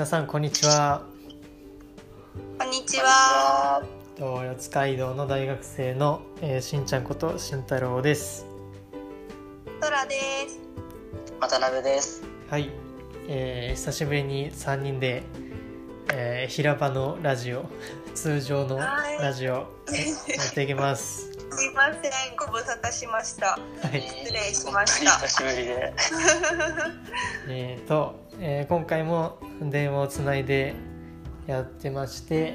皆さんこんにちはこんにちは。と四街道の大学生の、えーしんちゃんことしんたろうですトラです。渡辺です。はい、えー久しぶりに3人で、えー平場のラジオ 通常のラジオやっていきますすいません、ご無沙汰しました。はい失礼しました久しぶりで。えーと、えー今回も電話をつないでやってまして、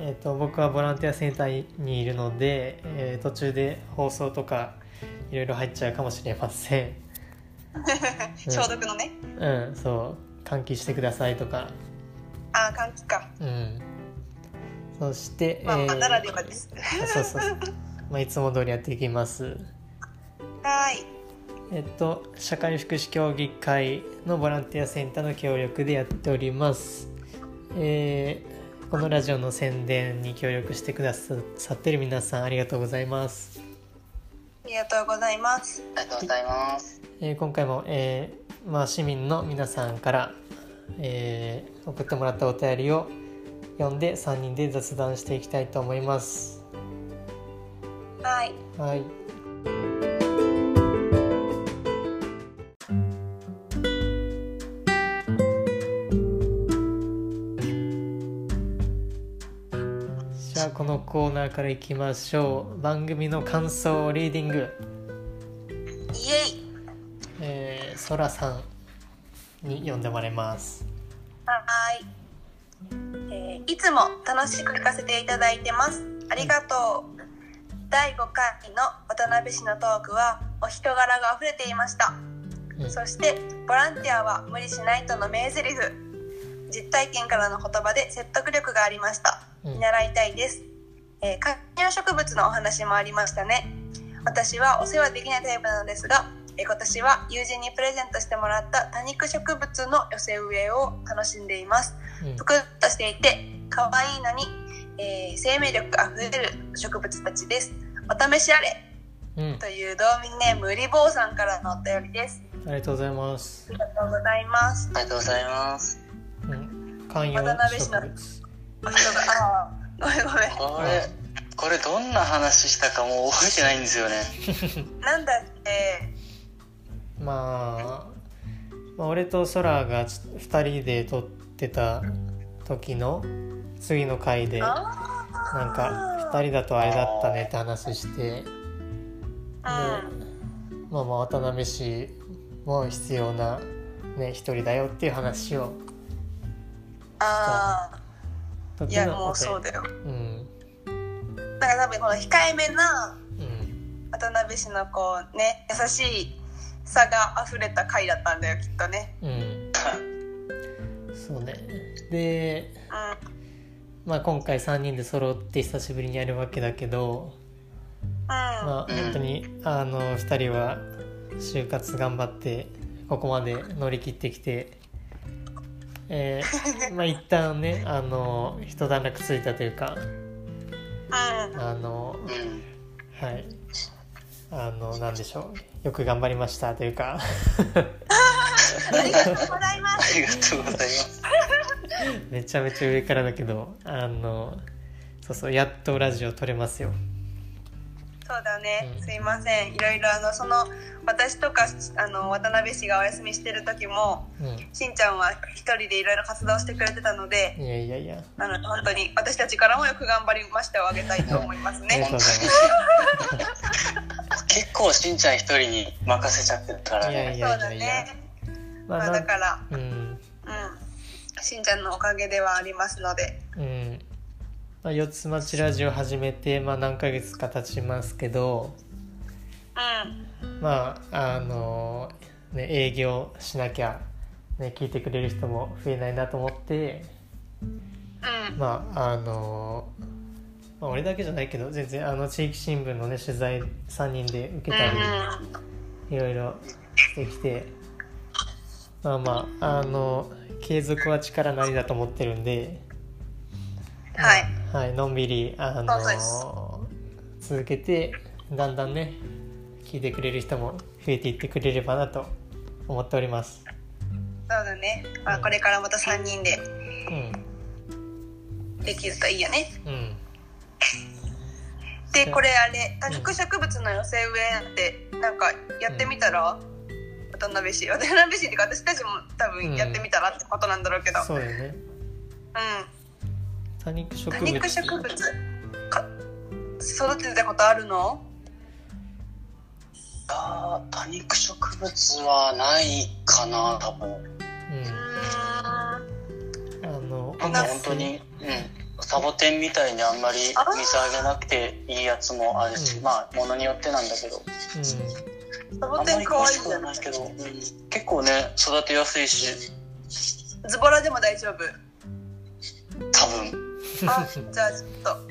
えー、と僕はボランティアセンターにいるので、えー途中で放送とかいろいろ入っちゃうかもしれません 消毒のね。うんそう換気してくださいとかあ、換気か。うんそして、まあ、えーまあならではです。そうそうそう、まあ、いつも通りやっていきますはい。えっと、社会福祉協議会のボランティアセンターの協力でやっております。えーこのラジオの宣伝に協力してくださってる皆さんありがとうございます。ありがとうございます。ありがとうございます。えー今回も、えーまあ、市民の皆さんから、えー送ってもらったお便りを読んで3人で雑談していきたいと思います。はい。はい。このコーナーからいきましょう番組の感想をリーディング、イエイ。えー、そらさんに読んでもらいますはい。えーいつも楽しく聞かせていただいてます。ありがとう。第5回の渡辺氏のトークはお人柄が溢れていました。うんそしてボランティアは無理しないとの名台詞実体験からの言葉で説得力がありましたうん見習いたいです、えー観葉植物のお話もありましたね。私はお世話できないタイプなのですが、えー今年は友人にプレゼントしてもらった多肉植物の寄せ植えを楽しんでいます。うん。ぷくっとしていて可愛いのに、えー生命力あふれる植物たちです。お試しあれ。うん、という道民ネームうり坊さんからのお便りです。ありがとうございます。ありがとうございます。ありがとうございます。うん。観葉渡辺氏の植物お人がああごめんごめんこれ、これどんな話したかもう覚えてないんですよね。なんだっけ？まあ、まあ、俺とソラがち2人で撮ってた時の次の回でなんあか2人だとあれだったねって話してであまあまあ渡辺氏も必要なね一人だよっていう話をあーい時やもうそうだよ。りうん。なんか多分この控えめなうん渡辺氏のこうね優しいさが溢れた回だったんだよきっとね。うん。そうね。でうん。まあ今回3人で揃って久しぶりにやるわけだけどうん、まあうん本当にあの2人は就活頑張ってここまで乗り切ってきて、えーまあ一旦ねあの一段落ついたというかうん。あのうん。はい。あのなんでしょう。よく頑張りましたというか。ありがとうございまあすりがとうございます。めちゃめちゃ上からだけどあのそうそうやっとラジオ撮れますよそうだね、うん。すいません。いろいろあのその私とかあの渡辺氏がお休みしてる時もうしんちゃんは一人でいろいろ活動してくれてたのでんいやいやいや。あの本当に私たちからもよく頑張りましたをあげたいと思いますね。結構しんちゃん一人に任せちゃってるからいやね。いやそうだね。ままあ、だからうん。うん。しんちゃんのおかげではありますので。うんまあ、四つ町ラジオ始めて、まあ、何ヶ月か経ちますけどうんまああのね営業しなきゃ、ね、聞いてくれる人も増えないなと思ってうんまああの、まあ、俺だけじゃないけど全然あの地域新聞のね取材3人で受けたりいろいろしてきてまあまああの継続は力なりだと思ってるんで。はい。はい、のんびりあの続けてだんだんね聞いてくれる人も増えていってくれればなと思っております。そうだね、まあ、これからまた3人でうん。できるといいよね。うん。でこれあれ多肉植物の寄せ植えってなんかやってみたら、渡辺市渡辺市っていうか私たちも多分やってみたらってことなんだろうけど。うん、そうよね多肉植多物肉植物。か育ててたことあるの？あー多肉植物はないかな多分。うん。あのなんか本当に、うん、サボテンみたいにあんまり水あげなくていいやつもあるし、うん。まあものによってなんだけど。サボテンあんまり詳しく可愛いじゃなはないいけど、うん。結構ね育てやすいし。ズボラでも大丈夫。多分あじゃあちょっと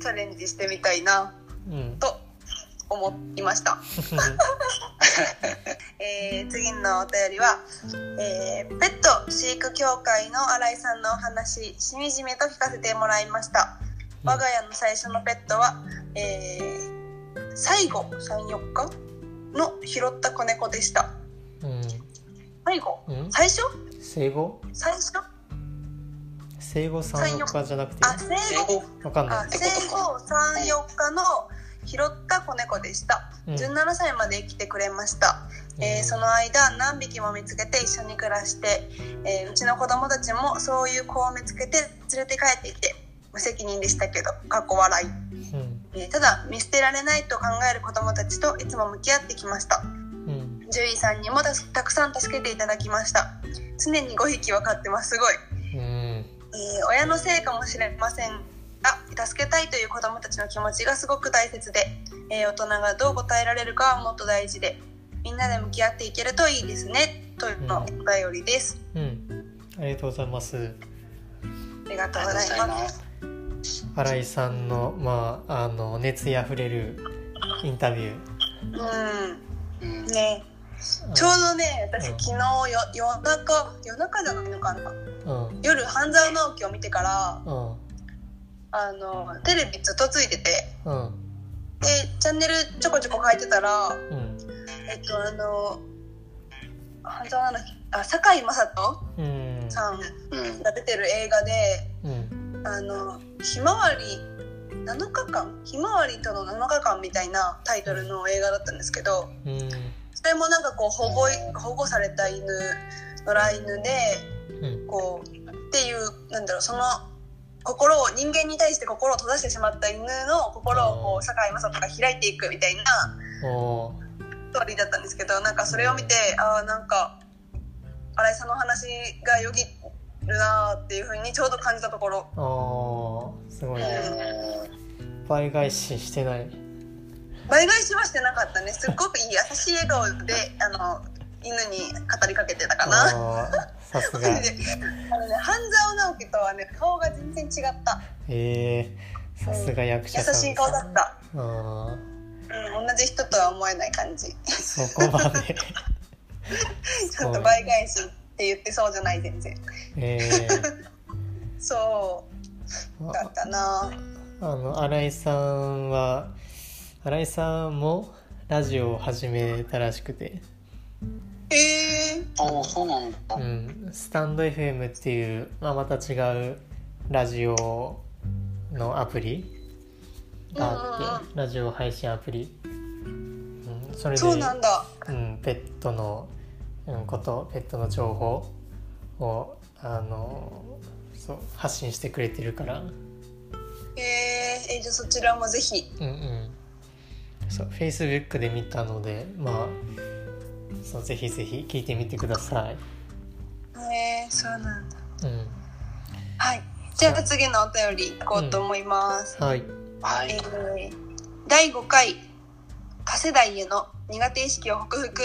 チャレンジしてみたいなうん。と思いました。えー次のお便りは、えーペット飼育協会の新井さんのお話しみじみと聞かせてもらいました。我が家の最初のペットは、えー最後34日の拾った子猫でした。うん。最後？うん。最初？生後？最初？生後34日じゃなくてあ生英後。語わかんない。あ生後34日の拾った子猫でした、うん。17歳まで生きてくれました、えーその間何匹も見つけて一緒に暮らして、えーうちの子供たちもそういう子を見つけて連れて帰ってきて無責任でしたけどかっこ笑い、うん。えーただ見捨てられないと考える子供たちといつも向き合ってきました。うん。獣医さんにもたたくさん助けていただきました。常に5匹は飼ってます。すごい。うんえー親のせいかもしれませんが助けたいという子どもたちの気持ちがすごく大切で、えー大人がどう答えられるかはもっと大事でみんなで向き合っていけるといいですねというのお便りです、うん。ありがとうございます。ありがとうございまますす。新井さんのまああの熱意あふれるインタビュー。うん。うん。ねちょうどね私うん。昨日よ夜中夜中じゃないのかな？うん。夜半沢直樹を見てからうん。あのテレビずっとついてて。うん。でチャンネルちょこちょこ変えてたらうん。えっとあの半沢直樹あ堺雅人うん。さんうんが出てる映画でうん。あのひまわり7日間？ひまわりとの7日間みたいなタイトルの映画だったんですけどうんそれもなんかこう保護保護された犬野良犬でうん。こうっていうなんだろうその心を人間に対して心を閉ざしてしまった犬の心をこう堺雅人が開いていくみたいなストーリーだったんですけどなんかそれを見てああんか新井さんの話がよぎるなーっていうふうにちょうど感じたところ。あー。すごいね。え倍返ししてない倍返しはしてなかったね。すっごくいい優しい笑顔であの犬に語りかけてたかな。さすが。であのね半沢直樹とはね顔が全然違った。えー、さすが役者さん。優しい顔だった、あーうん、同じ人とは思えない感じ。そこまで。ちょっと倍返しって言ってそうじゃない全然。えそー、うだったな。あの新井さんは新井さんもラジオを始めたらしくて、えー、ああそうなんだ、うん、スタンド FM っていう、まあ、また違うラジオのアプリがあって、ラジオ配信アプリ、うん、それでそうなんだ。うん、ペットの、うん、ことペットの情報をあのそう発信してくれてるから。えー、えじゃあそちらもぜひ。うんうんそう Facebook で見たのでまあそうぜひぜひ聞いてみてください。えー、そうなんだ。うん。はい。じゃあ次のお便り行こうと思います、はい。はい、えー第5回多世代への苦手意識を克服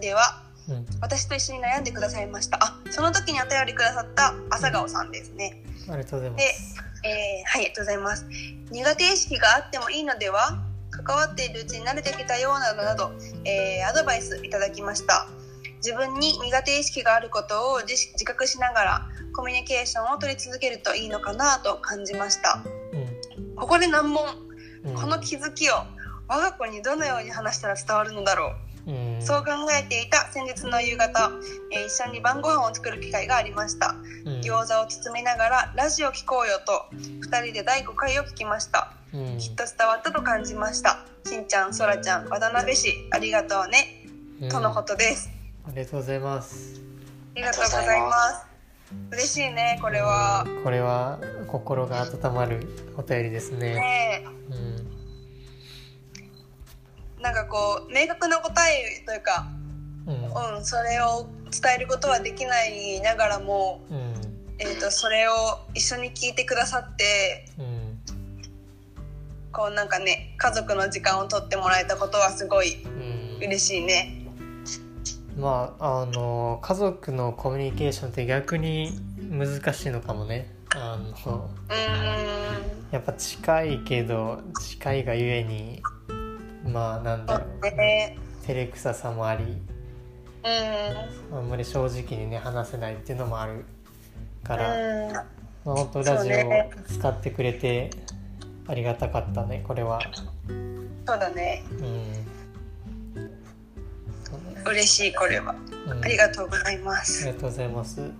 ではうん。私と一緒に悩んでくださいました。あその時にお便りくださった朝顔さんですね。ありがとうございまですえーはいありがとうございます。苦手意識があってもいいのでは？関わっているうちに慣れてきたようなどなど、えーアドバイスいただきました。自分に苦手意識があることを自自覚しながらコミュニケーションを取り続けるといいのかなと感じました。ここで難問。うん。うんこの気づきを我が子にどのように話したら伝わるのだろう。うん。そう考えていた先日の夕方、えー一緒に晩ご飯を作る機会がありました。うん。餃子を包みながらラジオ聞こうよと2人で第5回を聞きました。うんきっと伝わったと感じました。しんちゃんそらちゃん渡辺氏ありがとうね。うん。とのことです。ありがとうございます。ありがとうございます。嬉しいねこれは。これは心が温まるお便りですね。ねうん。えなんかこう明確な答えというかうん。うんそれを伝えることはできないながらもうん。えー、とそれを一緒に聞いてくださってうんこうなんかね家族の時間を取ってもらえたことはすごいうん。嬉しいね。まああの家族のコミュニケーションって逆に難しいのかもね。あのやっぱ近いけど近いがゆえにまあなんだろんうね。照れくささもありうん。あんまり正直にね話せないっていうのもあるから、うん。まあ、本当ラジオを使ってくれてありがたかったねこれは。そうだね。うん。嬉しいこれは。うん。ありがとうございまありすがとうございます。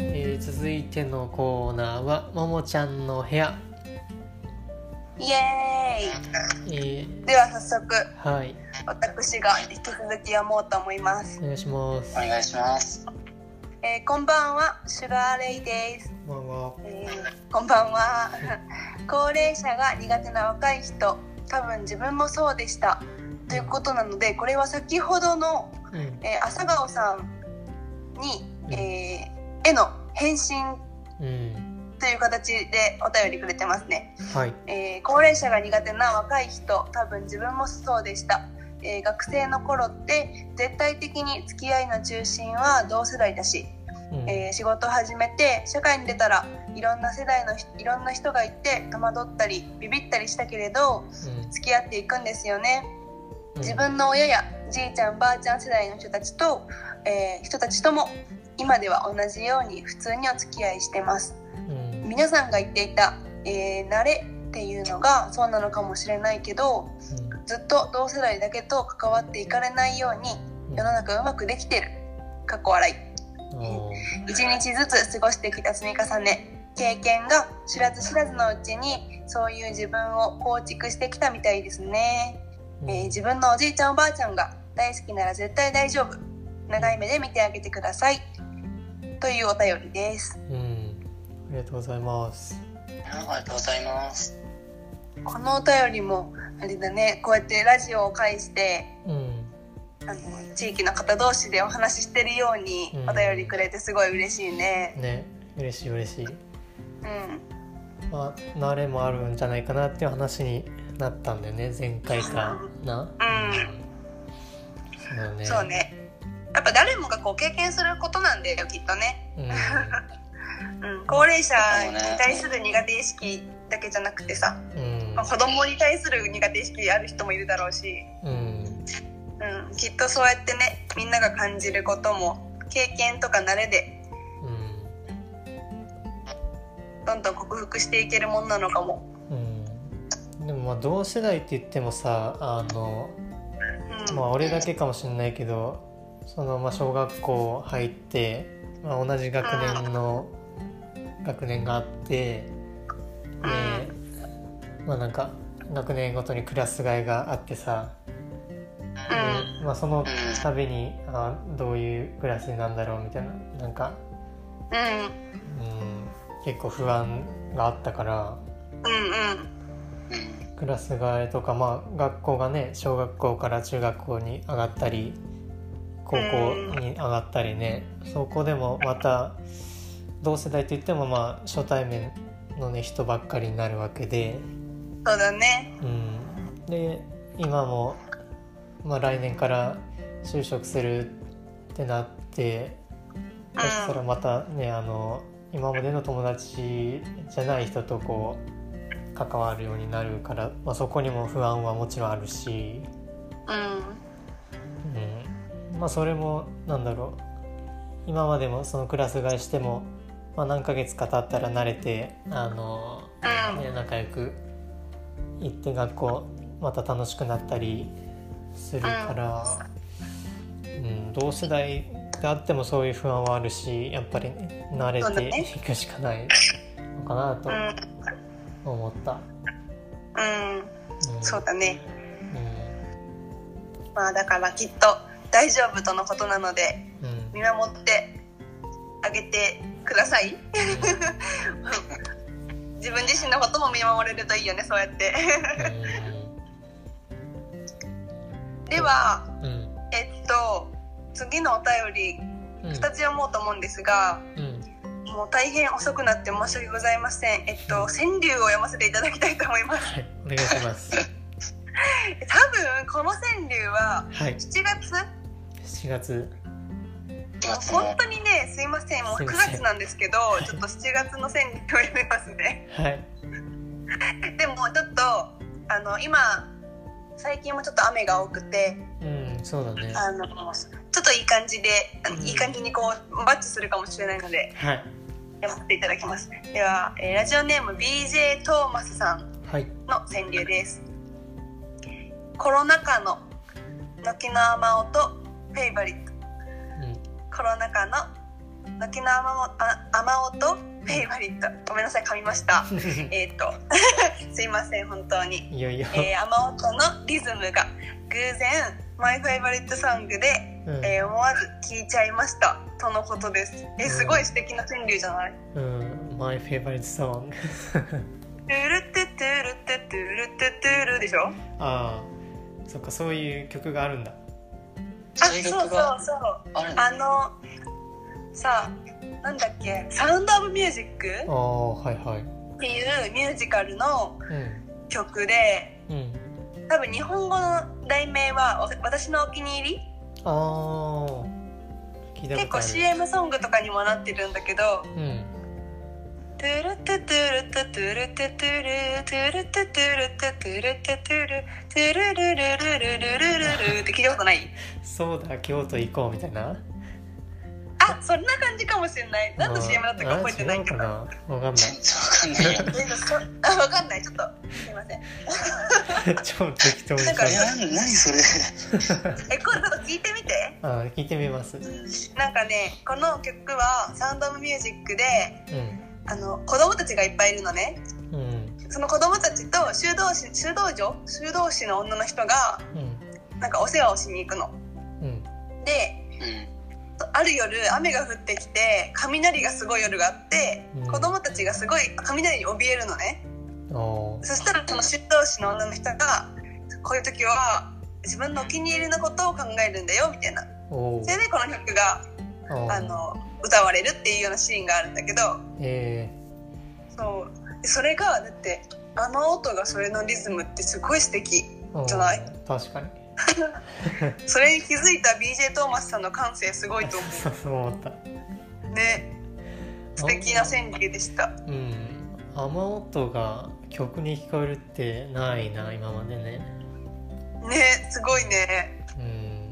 えー続いてのコーナーは「ももちゃんの部屋イエ」ーえイでは早速ーはい。私が引き続き読もうと思います。お、願いします。お願いします。えーこんばんはシュガーレイです。こんばんは。えーこんばんは。高齢者が苦手な若い人多分自分もそうでした。ということなのでこれは先ほどの、うん。えー朝顔さんに、えー絵の返信うんという形でお便りくれてますね、はい。えー高齢者が苦手な若い人多分自分もそうでした、えー学生の頃って絶対的に付き合いの中心は同世代だしうん。えー仕事を始めて社会に出たらいろんな世代の人いろんな人がいて戸惑ったりビビったりしたけれどうん。付き合っていくんですよね。うん。自分の親やじいちゃんばあちゃん世代の人たちと、えー人たちとも今では同じように普通にお付き合いしてます。うん皆さんが言っていた、えー慣れっていうのがそうなのかもしれないけどずっと同世代だけと関わっていかれないようにうん。世の中うまくできてる。かっこ笑い。一日ずつ過ごしてきた積み重ね。経験が知らず知らずのうちにそういう自分を構築してきたみたいですね、うん。えー自分のおじいちゃんおばあちゃんが大好きなら絶対大丈夫。長い目で見てあげてください。というお便りです。うんありがとうございます。ありがとうございます。このお便りもあれだね。こうやってラジオを介してうん。あの地域の方同士でお話ししてるようにうん。お便りくれてすごい嬉しいね。ね。嬉しい嬉しい。うん。まあ慣れもあるんじゃないかなっていう話になったんでね。前回かな。うん。そうだね。そうね。やっぱ誰もがこう経験することなんだよきっとね、うん、高齢者に対する苦手意識だけじゃなくてさ、うん。うんまあ、子供に対する苦手意識ある人もいるだろうし、うん。うん、きっとそうやってねみんなが感じることも経験とか慣れでどんどん克服していけるもんなのかも、うん。うんでもまあ同世代って言ってもさあのうん。まあ俺だけかもしれないけどそのまあ小学校入って、まあ、同じ学年の学年があってでまあなんか学年ごとにクラス替えがあってさで、まあ、その度にあどういうクラスになんだろうみたいななんか、うん。うん、結構不安があったからうんうんうん。クラス替えとかまあ学校がね小学校から中学校に上がったり高校に上がったりねそこでもまた同世代といってもまあ初対面のね人ばっかりになるわけで、そうだね。うん、で今も、まあ、来年から就職するってなってそしたらまたねあの今までの友達じゃない人とこう関わるようになるから、まあ、そこにも不安はもちろんあるし、うん。うん、まあそれもなんだろう。今までもそのクラス替えしてもまあ、何ヶ月か経ったら慣れてあの、うん。ね、仲良く行って学校また楽しくなったりするから、うん、同世代であってもそういう不安はあるしやっぱり、ね、慣れていくしかないのかなとうん。思った。うん。うんそうだね。うん。まあだからきっと大丈夫とのことなのでうん。見守ってあげてください。自分自身のことも見守れるといいよねそうやって。ではうん。えっと次のお便りうん。2つ読もうと思うんですがうん。もう大変遅くなって申し訳ございません。えっと川柳を読ませていただきたいと思います。はい。お願いします。多分この川柳ははい。7月7月本当にねすいません。もう9すいません。月なんですけどちょっと7月の川柳を読みますねはい。でもちょっとあの今最近もちょっと雨が多くてうんそうだね。あのちょっといい感じでうん。いい感じにこうバッチするかもしれないのではい。読ませていただきます。では、えーラジオネーム BJ トーマスさんはい。の川柳です。コロナ禍の軒の雨音フェイバリット。うんコロナ禍の軒の雨雨音 favorite。ごめんなさい噛みました。えっと すいません本当に。いよいよ、えー、雨音のリズムが偶然 my favorite song で、うん。えー思わず聴いちゃいました。とのことです。えーすごい素敵な川柳じゃない？うん、My favorite song トゥルトゥトゥルトゥトゥルトゥトゥルでしょ？ああそっかそういう曲があるんだあそうそうそう。あのさなんだっけ「サウンド・オブ・ミュージックあ」あはいはい。っていうミュージカルのうん。曲でうん多分日本語の題名は「私のお気に入り？ああ聞い」た結構ことある。CM ソングとかにもなってるんだけどうんトゥルトゥトゥルトゥトゥルトゥトゥルトゥルトゥトゥルトゥトゥルトゥトゥルトゥルルルルルルルルルルって聞いたことない？そうだ京都行こうみたいな？あそんな感じかもしれない。何の CM だったか覚えてないけど。わかんな？いわかんない。やえそあわかんない。ちょっとすいません。超適当になんか何それ？え今度ちょっと聞いてみて。あー聞いてみます。なんかねこの曲はサウンド・オブ・ミュージックでうんあの子供たちがいっぱいいるのね。うん。その子供たちと修道士修道女？修道士の女の人がうん。なんかお世話をしに行くの。うん。でうん。ある夜雨が降ってきて雷がすごい夜があって、うん。子供たちがすごい雷に怯えるのね。そしたらその修道士の女の人がこういう時は自分のお気に入りのことを考えるんだよみたいな。それでこの曲があの歌われるっていうようなシーンがあるんだけどえそう。でそれがだってあの音がそれのリズムってすごい素敵ー、じゃない？確かに。それに気づいた BJ トーマスさんの感性すごいと思 そうそう思った。うね。素敵な川柳でした。うん。雨音が曲に聞こえるってないな今までね。ねすごいね。うん。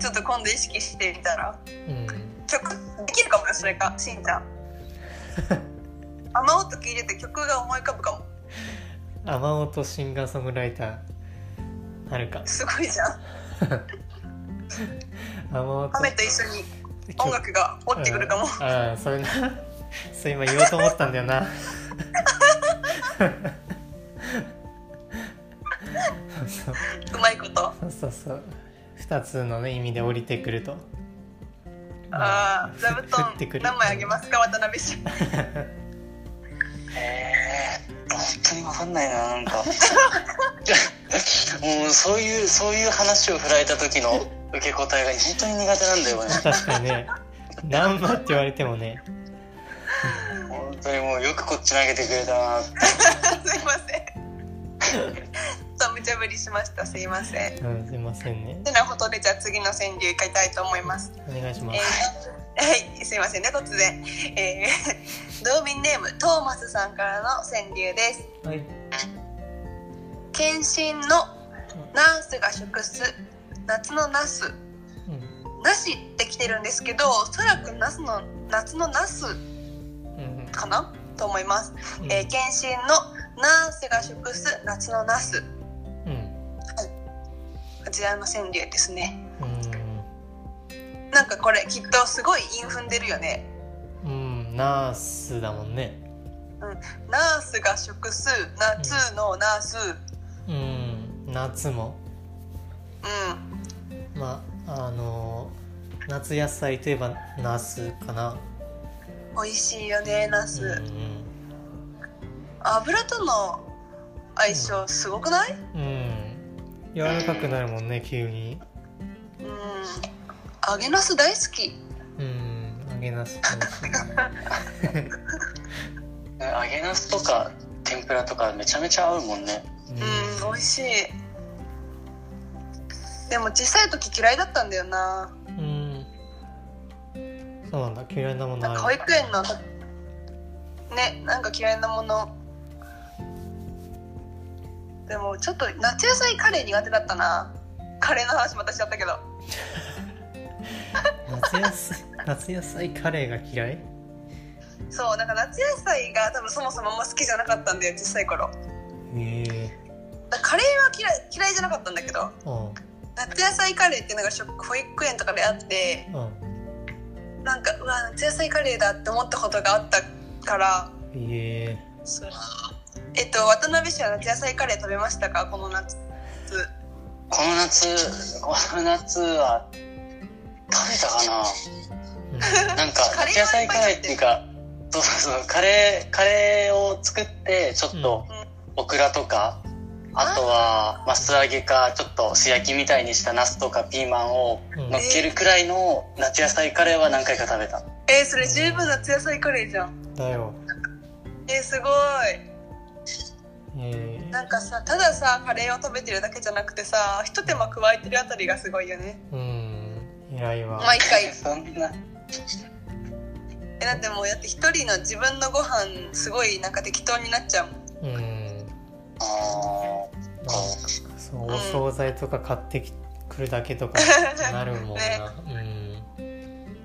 ちょっと今度意識してみたら？うん曲できるかもよそれかしんちゃん。雨音聞いてて曲が思い浮かぶかも。雨音シンガーソングライターあるか。すごいじゃん。雨音。雨と一緒に音楽が落ちてくるかも。うん。ああそれな。そう今言おうと思ったんだよな。う。まいこと。そうそうそう。2つの、ね、意味で降りてくるとああ座布団 何枚あげますか渡辺氏。えー、本当にわかんないななんか。も うそういうそういう話を振られた時の受け答えが本当に苦手なんだよね確かにね。何番って言われてもね。本当にもうよくこっち投げてくれたなって。すいませんと無茶ぶりしました。すいません。うんすいませんね。てなことでじゃあ次の川柳いきたいと思います。お願いしまえす、ーはいすいませんね突然。えー、道民ネームトーマスさんからの川柳です。はい。検診のナースが食す夏のナス。うん。なしって来てるんですけどおそらくナスの夏のナスかな？と思います、うん。えー検診のナースが食す夏のナス。うんこちらの川柳ですね。うん。なんかこれきっとすごい韻踏んでるよね。うん。ナースだもんね。ナースが食す。夏のナース。うん。夏も。うん。まああの夏野菜といえばナスかな。美味しいよねナうんス、油との相性すごくない？うん、うん、柔らかくなるもんね急に。うん。揚げナス大好き。うん揚げナス美味しい揚げナスとか天ぷらとかめちゃめちゃ合うもんね。うん美味しい。でも小さい時嫌いだったんだよな。うん。そうなんだ嫌いなものなんかある保育園のねなんか嫌いなものでもちょっと夏野菜カレー苦手だったな。カレーの話またしちゃったけど。夏野菜夏野菜カレーが嫌い？そうなんか夏野菜が多分そもそもあんま好きじゃなかったんだよ小さい頃。へえ。カレーは嫌い嫌いじゃなかったんだけどうん。夏野菜カレーっていうのが食保育園とかであってうん。なんかうわ夏野菜カレーだって思ったことがあったからへえ。そうえっと渡辺氏は夏野菜カレー食べましたか？この夏。この夏この夏は食べたかな？なんか夏野菜カレーっていうかそうそうそうカレーカレーを作ってちょっとうん。オクラとか、あとはマス揚げかちょっと素焼きみたいにしたナスとかピーマンをうん。乗っけるくらいの夏野菜カレーは何回か食べた。えー、それ十分夏野菜カレーじゃん。だよ。えー、すごい。えなんかさたださカレーを食べてるだけじゃなくてさひと手間加えてるあたりがすごいよね。ー、うん。偉いわ。毎回。そんな。えだってもうだって一人の自分のご飯すごいなんか適当になっちゃうもん。うん。ああそうお惣菜とか買ってきくるだけとか なるもんな、ね。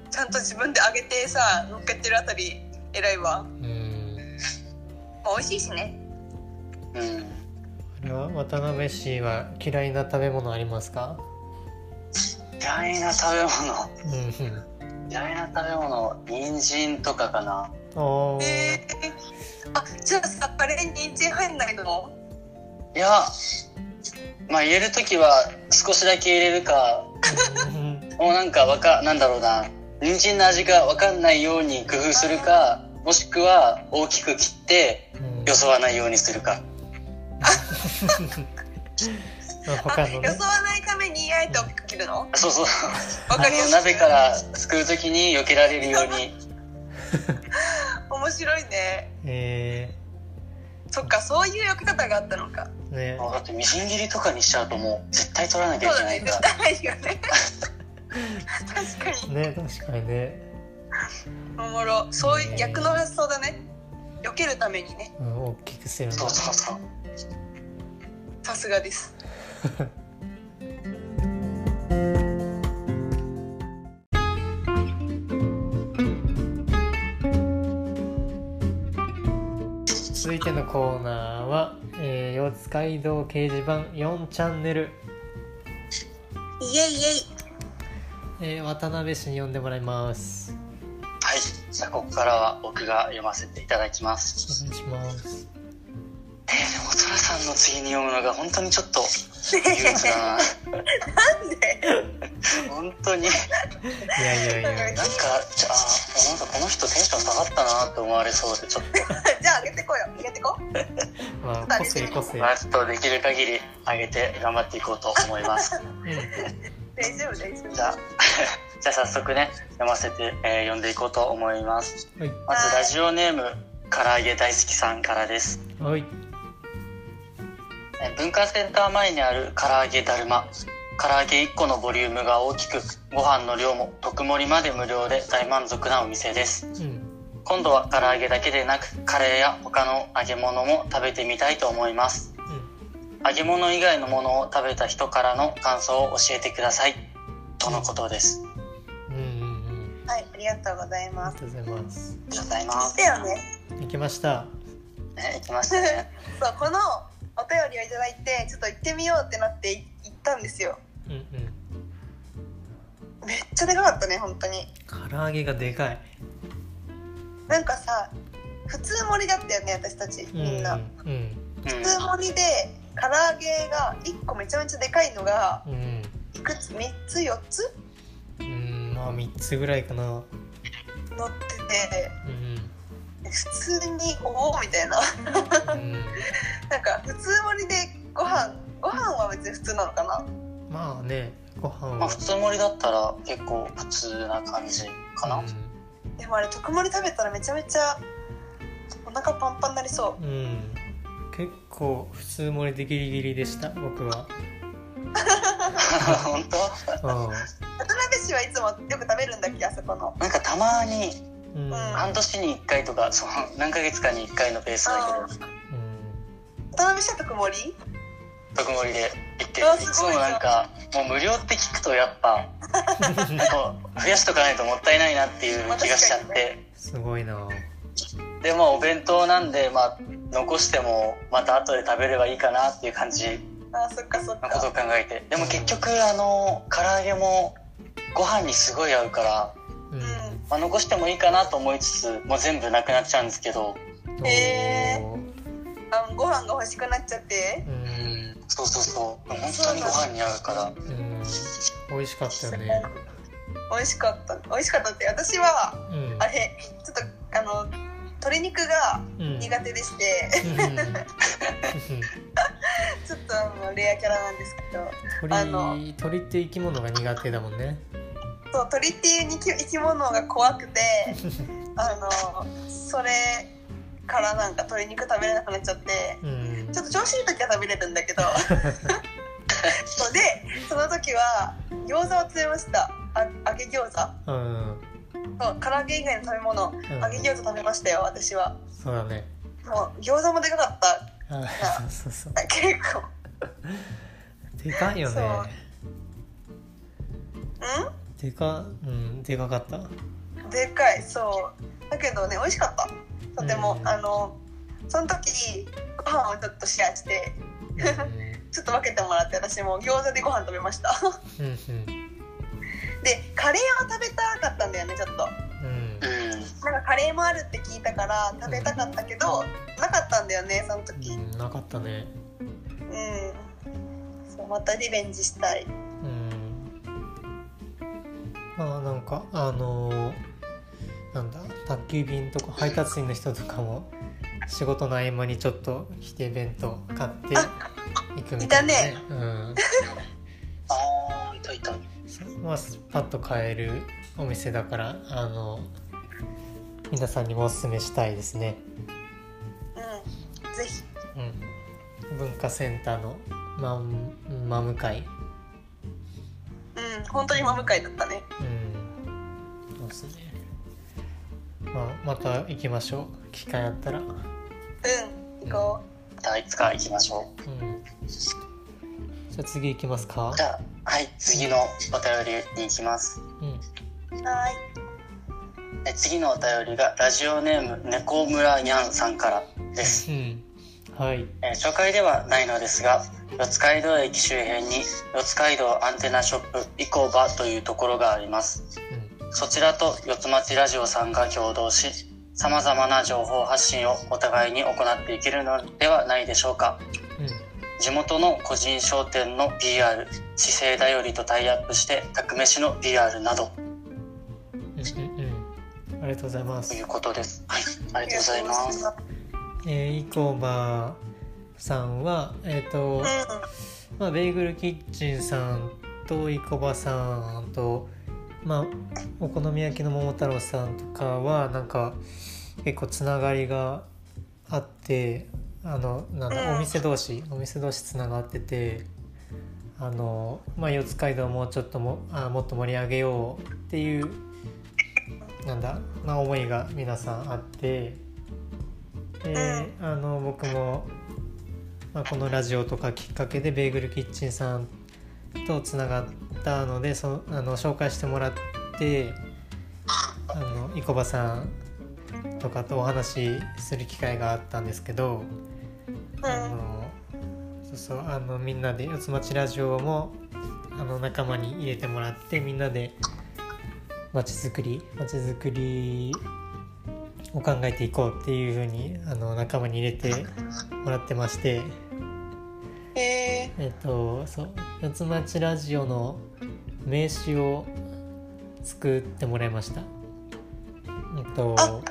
ちゃんと自分で揚げてさ乗っけてるあたり偉いわ、うん。うん。まあ、美味しいしねうん。あれは渡辺氏は嫌いな食べ物ありますか？嫌いな食べ物？うん。嫌いな食べ物人参とかかな。うんおー。えー、あじゃあさカレーに人参入んないの？いやまあ入れる時は少しだけ入れるか。うん。もうなんかわかなんだろうな。人参の味がわかんないように工夫するかもしくは大きく切ってうん。よそわないようにするか 他のね。よそわないためにあえて大きく切るの？そうそう。わかりやすい。あの鍋からすくう時に避けられるように。面白いね。えそっかそういう避け方があったのか。ー、ねだってみじん切りとかにしちゃうともう絶対取らなきゃいうけないから。絶対よね。確かに。ね確かにね、おもろ。そういう逆の発想だね。避けるためにね。うん、大きくするそうそうそうさすがです。続いてのコーナーは、えー、四街道掲示板4チャンネル、イエイイエイ。えー、渡辺氏に呼んでもらいます。はい。じゃあここからは僕が読ませていただきます。お願いしますえー、でもトラさんの次に読むのが本当にちょっと憂鬱だな。なんで？本当に。いやいやいや。なんかじゃあなんかこの人テンション下がったなって思われそうでちょっと。じゃあ上げてこう。よ上げてこう。まあ個性個性まあちょっとできる限り上げて頑張っていこうと思います。うん。大丈夫大丈夫。じゃあ じゃあ早速ね読ませて、えー読んでいこうと思います。はい。まずラジオネーム唐揚げ大好きさんからです。はい。えー文化センター前にある唐揚げだるま。唐揚げ1個のボリュームが大きくご飯の量も特盛りまで無料で大満足なお店です。うん。今度は唐揚げだけでなくカレーや他の揚げ物も食べてみたいと思います。うん。揚げ物以外のものを食べた人からの感想を教えてください。とのことです。うんうんはい、ありがとうございあます。りがとうございます。ありがとうございます。来た。よね。行きました。ね、行きましたね。そう、このお便りをいただいて、ちょっと行ってみようってなってい行ったんですよ。うんうんめっちゃでかかったね、本当に。唐揚げがでかいなんかさ、普通盛りだったよね、私たち、うんみんな。うんうん普通盛りで、唐揚げが1個めちゃめちゃでかいのが、うんいくつ ?3 つ ?4 つ？うんまあ3つぐらいかな乗ってて、うん普通に、おおみたいな。うん。なんか、普通盛りでご飯、ご飯は別に普通なのかな？まあねご飯は。まあ普通盛りだったら結構普通な感じかな。でもあれ特盛り食べたらめちゃめちゃお腹パンパンになりそう。ん、うん、結構普通盛りでギリギリでした僕は。本当？うう渡辺氏はいつもよく食べるんだっけあそこの。なんかたまにんうん。半年に1回とかその何ヶ月かに1回のペースだけど。渡辺氏は特盛り？特盛りで行っていつもなんかもう無料って聞くとやっぱ 増やしとかないともったいないなっていう気がしちゃって。すごいな。でまあお弁当なんでまあ残してもまた後で食べればいいかなっていう感じ。あそっかそっのことをか考えて。でも結局あの唐揚げもご飯にすごい合うから、うんまあ、残してもいいかなと思いつつもう全部なくなっちゃうんですけど。へー。おーあご飯が欲しくなっちゃって？うん。そうそうそう。本当にご飯に合うから。うん。美味しかったよね。美味しかった。美味しかったって。私はうん。あれちょっとあの鶏肉がうん。苦手でして、うん ちょっとあのレアキャラなんですけど。あの。鳥鳥って生き物が苦手だもんねそう鳥っていう生き生き物が怖くて あのそれからなんか鶏肉食べれなくなっちゃってうん。ちょっと調子いい時は食べれるんだけど。そうでその時は餃子を詰めました。あ揚げ餃子。うん。そう唐揚げ以外の食べ物うん。揚げ餃子食べましたよ私は。そうだね。もう餃子もでかかった。あそうそう結構。でかいよね。うでかうんでかかった？んでかい。そう。だけどね美味しかった。とても、うん。あのその時ご飯をちょっとシェアしてうん。ちょっと分けてもらって私も餃子でご飯食べました。うんうん。でカレーを食べたかったんだよねちょっと。うん。うんなんかカレーもあるって聞いたから食べたかったけど、なかったんだよねその時。うんなかったね。うん。そうまたリベンジしたい。うんまあなんかあのーなんだ宅急便とか配達員の人とかも仕事の合間にちょっと来て弁当買ってあ行くみたいな、ね、うん。ああいたいた。まあパッと買えるお店だからあの皆さんにもおすすめしたいですね、うんぜひ。うん、文化センターのマンマム会うん本当に真向かいだったね。うん。そうですね。まあまた行きましょう。機会あったら。うんう。ん。行こまたいつか行きましょじゃあ次行きますか。うじゃあはい次のお便りに行きます。うん。うはえ次のお便りがラジオネーム猫村にゃんさんからです。うんはい。えー初回ではないのですが四街道駅周辺に四街道アンテナショップイコバというところがあります。そちらと四つ町ラジオさんが共同し様々な情報発信をお互いに行っていけるのではないでしょうか。うん。地元の個人商店の PR 資生だよりとタイアップして宅飯の PR など。うんうんうん。ありがとうございます。ということです。はい。ありいがとうございますえー、イコバさんはえっ、と、うん。まあ、ベーグルキッチンさんとイコバさんと、まあ、お好み焼きの桃太郎さんとかはなんか結構つながりがあってあのなんだ、うん。お店同士お店同士つながっててあの、まあ、四街道をもうちょっともあもっと盛り上げようっていうなんだ、まあ、思いが皆さんあってで、あの僕もまあ、このラジオとかきっかけでベーグルキッチンさんとつながったのでそあの紹介してもらってあのイコバさんとかとお話しする機会があったんですけど、うん。あのそうそうあのみんなで四つ町ラジオもあの仲間に入れてもらってみんなで町づくり町づくりを考えていこうっていうふうにあの仲間に入れてもらってまして。へええっとそう四つ町ラジオの名刺を作ってもらいました。えっとあ。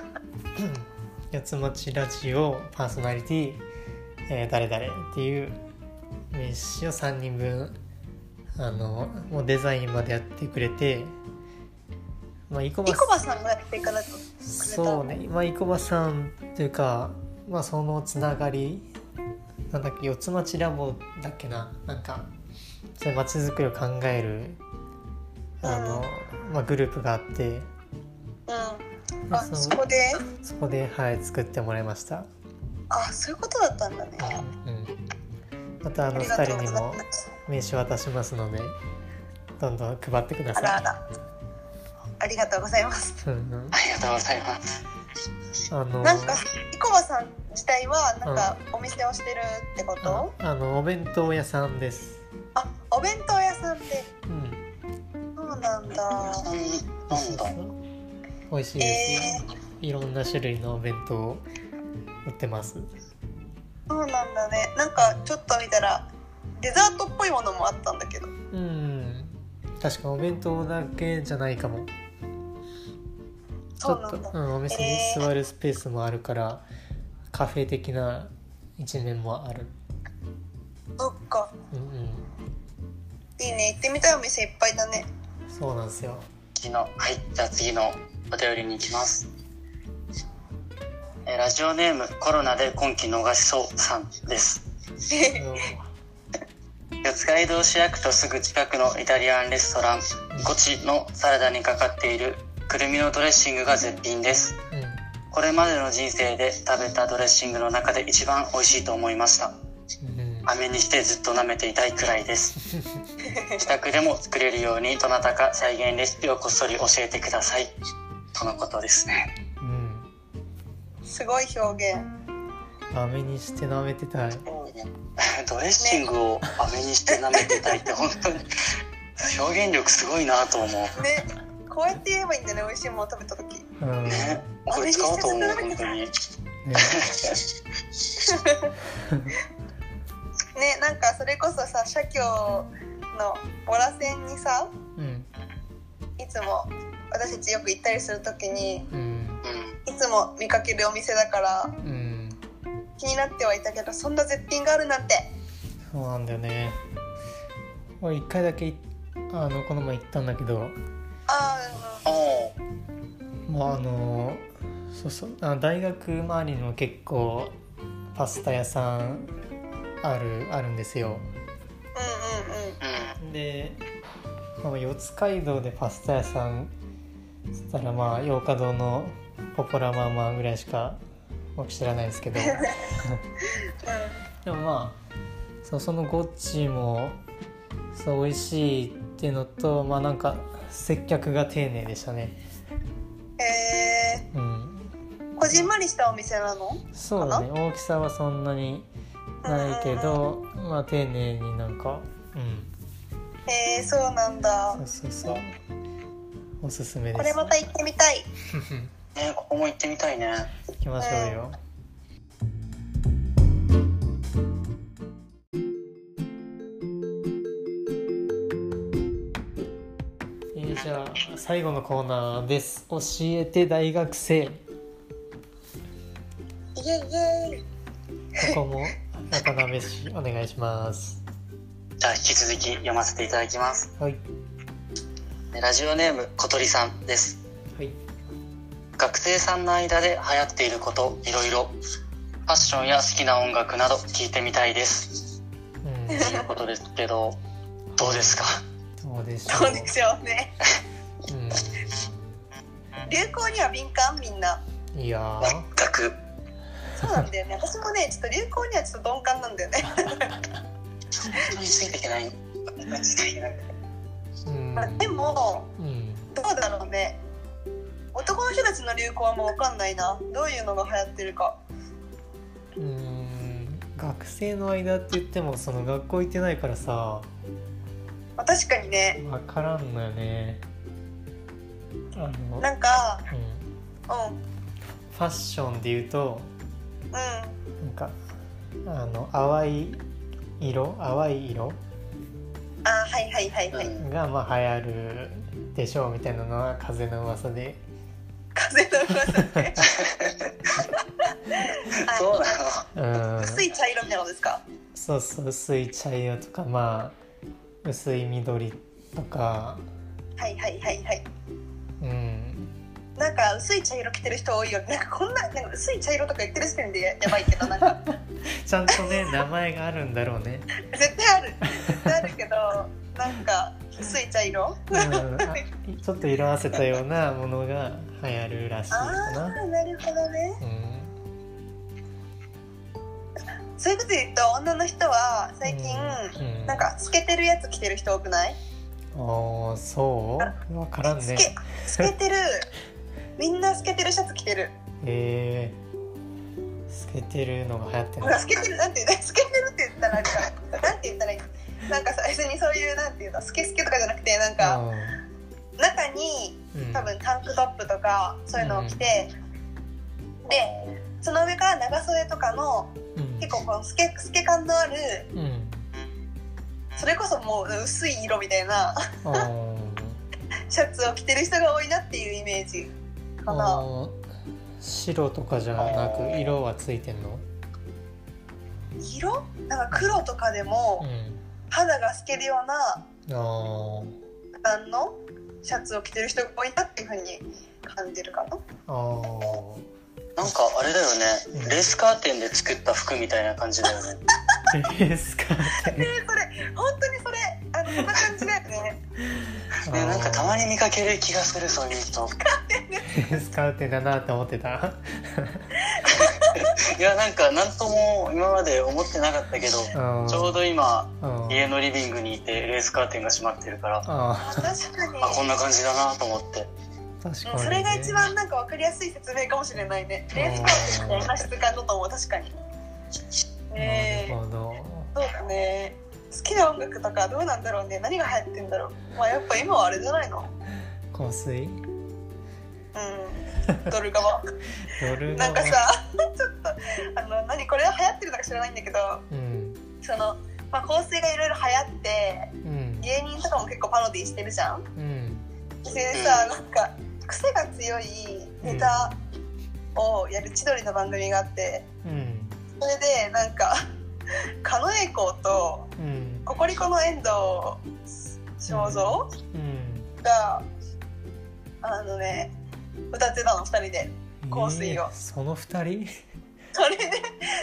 四つ町ラジオパーソナリティ、えー誰々っていう名刺を3人分あのもうデザインまでやってくれてまあイコバイコバさんがやってくれたそうね。まあ生駒さんというかまあそのつながり。なんだっけ四つ町ラボだっけな。なんかそういう町づくりを考えるあの、まあ、グループがあって。うん。あそそこで？そこではい作ってもらいました、あそういうことだったんだね。うん、またあのありが2とうござい人にも名刺渡しますのでどんどん配ってください。あらあらありがとうございます。うんうんありがとうございます。あのなんかイコバさん自体はなんかお店をしてるってこと、ああのお弁当屋さんです。あお弁当屋さんで。うん。そうなんだ。うん、なんだ。美味しいですよ、いろんな種類のお弁当を売ってます。そうなんだね。なんかちょっと見たらデザートっぽいものもあったんだけど。うん。確かお弁当だけじゃないかもちょっとそうなんだ。うん、お店にえー座るスペースもあるから、カフェ的な一面もある。そっか。うんうん。いいね。行ってみたいお店いっぱいだね。そうなんですよ。次の、はい、じゃあ次のお便りに行きます。えーラジオネーム、コロナで今期逃しそうさんです。四街道市役所すぐ近くのイタリアンレストラン、ゴチのサラダにかかっているくるみのドレッシングが絶品です。うんうんこれまでの人生で食べたドレッシングの中で一番美味しいと思いました。うん飴にしてずっと舐めていたいくらいです。自宅でも作れるようにどなたか再現レシピをこっそり教えてください。とのことですね。うんすごい表現飴にして舐めてたい ドレッシングを飴にして舐めてたいって本当に 表現力すごいなと思う。ねこうやって言えばいいんだね美味しいもの食べた時。うん。れ使おうと思う本当に。ね。なんかそれこそさ社協のボラ線にさうん。いつも私たちよく行ったりする時にうん。うん、いつも見かけるお店だからうん。気になってはいたけどそんな絶品があるなんて。そうなんだよね。俺一回だけいあのこの前行ったんだけどあおー。まああのそうそうあ大学周りにも結構パスタ屋さんあるあるんですよ。あうんうんうん。うん、で、まあ、四街道でパスタ屋さんつったらまあ洋華堂のポポラママぐらいしか僕知らないですけど。でもまあそうそのゴッチもそう美味しいっていうのとまあなんか接客が丁寧でしたね。えうん。ー、こじんまりしたお店なの？そうだね大きさはそんなにないけどまあ丁寧になんかうん。えー、そうなんだ。そうそうそう。おすすめです。これまた行ってみたい。ね、ここも行ってみたいね。行きましょうよ。え最後のコーナーです。教えて大学生。イエイイエイ。ここも渡辺氏お願いします。じゃあ引き続き読ませていただきます。はい。ラジオネーム小鳥さんです。はい。学生さんの間で流行っていることいろいろ。ファッションや好きな音楽など聞いてみたいです。うん。ということですけどどうですか？どうでしょそうでしょうね。う、流行には敏感みんな。うん、いやー。全く。そうなんだよね。私もねちょっと流行にはちょっと鈍感なんだよね。本当についていけない。本当についていけないうん。まあでもうん。どうだろうね。男時の流行はもう分かんないな。どういうのが流行ってるか。うん。学生の間って言ってもその学校行ってないからさ。まあ確かにね。分からんのよねなんかうん、うんファッションで言うとうん。なんかあの淡い色淡い色？あはいはいはいはい、うんがまあ流行るでしょうみたいなのは風の噂で。風の噂で。あそうなのうん。薄い茶色みたいなことですか？そうそう薄い茶色とかまあ薄い緑とか。はいはいはいはいうん。なんか薄い茶色着てる人多いよね。なんかこんななんか薄い茶色とか言ってる時点でややばいけどなんか。ちゃんとね名前があるんだろうね、絶対ある。絶対あるけどなんか薄い茶色？うん、あちょっと色あせたようなものが流行るらしいかあな。あなるほどね。うん。そういうことで言うと女の人は最近、うん。なんか透けてるやつ着てる人多くない？ああそう？わからん。ね透け透けてる。みんな透けてるシャツ着てる。えー、透けてるのが流行ってる。透けてるなんて透けてるって言ったらなんかなんて言ったらいい？なんかさ別にそういうなんていうの？スケスケとかじゃなくてなんか中にうん。多分タンクトップとかそういうのを着て、でその上から長袖とかのうん。結構この透け透け感のあるうんそれこそもう薄い色みたいなシャツを着てる人が多いなっていうイメージかな。白とかじゃなく色はついてんの？色？なんか黒とかでもうん。肌が透けるようなあー。段のシャツを着てる人が多いなっていうふうに感じるかな。なんかあれだようん。ねレースカーテンで作った服みたいな感じだよね レースカーテえーそれ本当にそれあのそんな感じだよね。ンねなんかたまに見かける気がするそういう人。レースカーテンだなって思ってた。いやなんか何とも今まで思ってなかったけどうん。ちょうど今うん。家のリビングにいてレースカーテンが閉まってるからあこんな感じだなと思って。ー確かに、ね、うんそれが一番なんか分かりやすい説明かもしれないね。レースカーテンみたいな質感だと思う確かにえなるほど。そうだね。好きな音楽とかどうなんだろうね。何が流行ってんだろう。まあやっぱ今はあれじゃないの？香水？うん。ドル側。ドルなんかさ ちょっとあの何これは流行ってるのか知らないんだけどうん。その、まあ、香水がいろいろ流行ってうん。芸人とかも結構パロディしてるじゃん？うん。それでさなんか癖が強いネタをやる千鳥の番組があってうんそれでなんか 狩野英孝とうん。ココリコの遠藤正蔵うん。があのね歌ってたの2人で。香水を。えーその二人？それで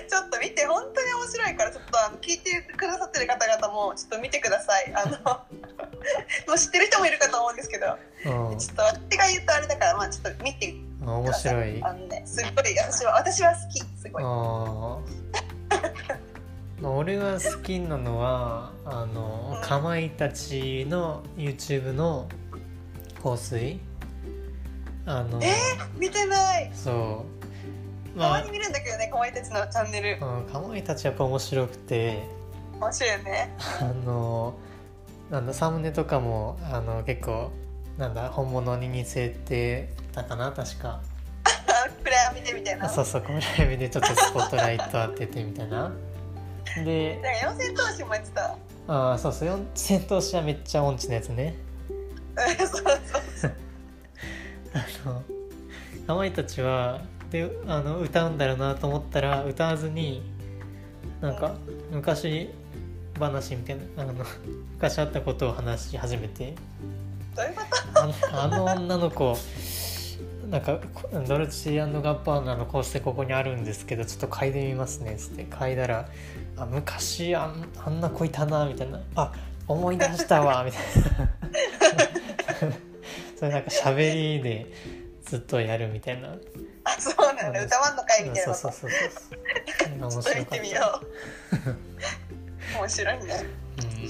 ちょっと見て本当に面白いからちょっとあの聞いてくださってる方々もちょっと見てください。あの もう知ってる人もいるかと思うんですけど。うん。ちょっと私が言うとあれだからまあちょっと見てあ面白い。あのねすっごい私は私は好きすごい。あー。まあ俺が好きなのはあのうん。かまいたちの YouTube の香水。あのえ見てない。そう。まあたまに見るんだけどねかまいたちのチャンネル。うんかまいたちやっぱ面白くて。面白いよね。あのなんだサムネとかもあの結構なんだ本物に似せてたかな確か。あ暗闇でみたいな。あそうそうこのライブでちょっとスポットライト当ててみたいな。でなんか四千頭身もやってたああそうそう四千頭身はめっちゃ音痴のやつね。うんそうそうそう。あのかまいたちはであの歌うんだろうなと思ったら歌わずになんか昔話みたいなあの昔あったことを話し始めてあの女の子なんかこドルチアンドガッパーナの香水ここにあるんですけどちょっと嗅いでみますねっつって。嗅いだらあ昔あんあんな子いたなみたいな。あ思い出したわみたいな。それなんか喋りでずっとやるみたいな。あそうなんだ。歌わんのかいみたいなそうそうそうそう。面ちょっと見てみよう。面白いね。うん。